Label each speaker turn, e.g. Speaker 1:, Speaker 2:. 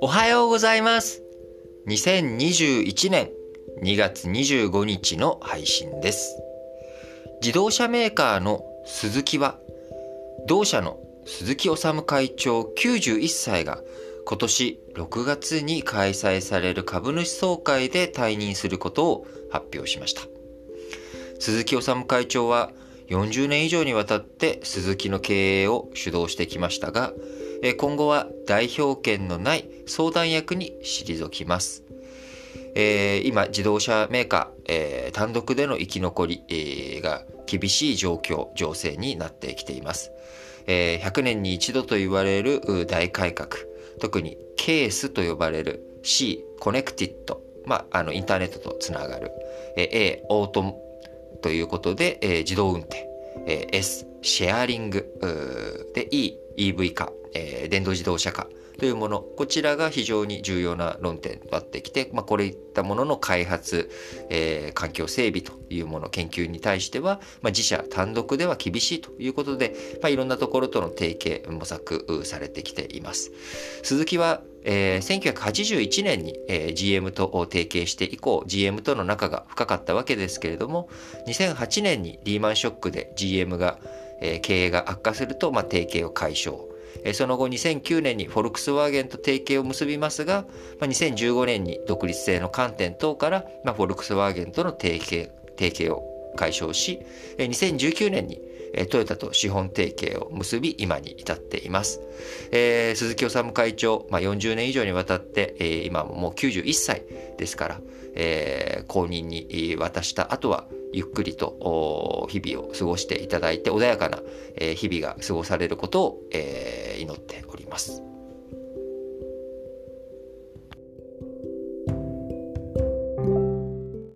Speaker 1: おはようございます。2021年2月25日の配信です。自動車メーカーのスズキは同社の鈴木治会長91歳が今年6月に開催される株主総会で退任することを発表しました。鈴木治会長は40年以上にわたって鈴木の経営を主導してきましたが今後は代表権のない相談役に退きます。え、今、自動車メーカー、え、単独での生き残り、え、が厳しい状況、情勢になってきています。え、100年に一度と言われる大改革、特にケースと呼ばれる C、 Connected、まあ、あの、インターネットとつながる、え、A、 Auto ということで、え、自動運転、え、S、シェアリング、で、E、EV 化、え、電動自動車化。というもの、こちらが非常に重要な論点となってきて、まあ、これいったものの開発、えー、環境整備というもの、研究に対しては、まあ、自社単独では厳しいということで、まあ、いろんなところとの提携、模索されてきています。鈴木はえー、1981年に、えー、GM と提携して以降 GM との仲が深かったわけですけれども2008年にリーマンショックで GM が、えー、経営が悪化すると、まあ、提携を解消。その後2009年にフォルクスワーゲンと提携を結びますが、まあ、2015年に独立性の観点等から、まあ、フォルクスワーゲンとの提携提携を解消し2019年にトヨタと資本提携を結び今に至っています、えー、鈴木治会長、まあ、40年以上にわたって、えー、今もう91歳ですから、えー、後任に渡した後はゆっくりと日々を過ごしていただいて穏やかな日々が過ごされることを祈っております。